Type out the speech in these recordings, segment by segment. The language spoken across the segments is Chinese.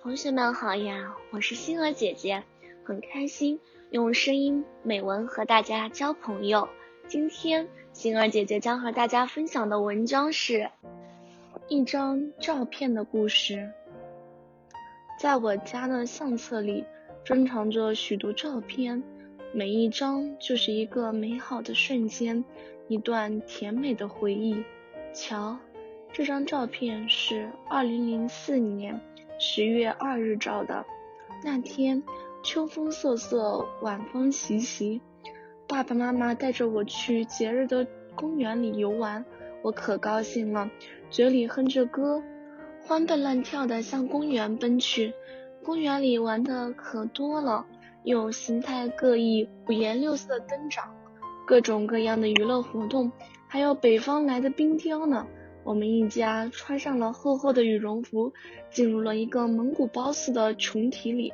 同学们好呀，我是星儿姐姐，很开心用声音美文和大家交朋友。今天星儿姐姐将和大家分享的文章是一张照片的故事。在我家的相册里珍藏着许多照片，每一张就是一个美好的瞬间，一段甜美的回忆。瞧。这张照片是二零零四年十月二日照的。那天秋风瑟瑟，晚风习习，爸爸妈妈带着我去节日的公园里游玩，我可高兴了，嘴里哼着歌，欢蹦乱跳的向公园奔去。公园里玩的可多了，有形态各异、五颜六色的灯盏，各种各样的娱乐活动，还有北方来的冰雕呢。我们一家穿上了厚厚的羽绒服，进入了一个蒙古包似的穹体里。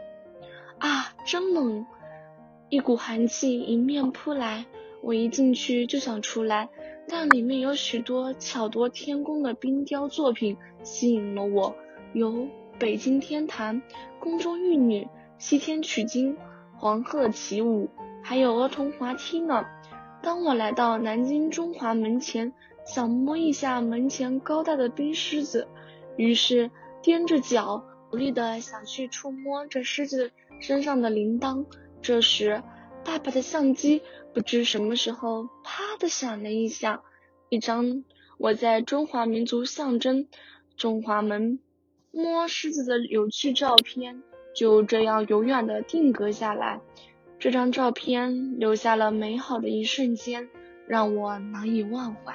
啊，真冷！一股寒气迎面扑来，我一进去就想出来，但里面有许多巧夺天工的冰雕作品吸引了我，有北京天坛、宫中玉女、西天取经、黄鹤起舞，还有儿童滑梯呢。当我来到南京中华门前。想摸一下门前高大的冰狮子，于是踮着脚，努力的想去触摸这狮子身上的铃铛。这时，爸爸的相机不知什么时候啪的响了一下，一张我在中华民族象征中华门摸狮子的有趣照片就这样永远的定格下来。这张照片留下了美好的一瞬间，让我难以忘怀。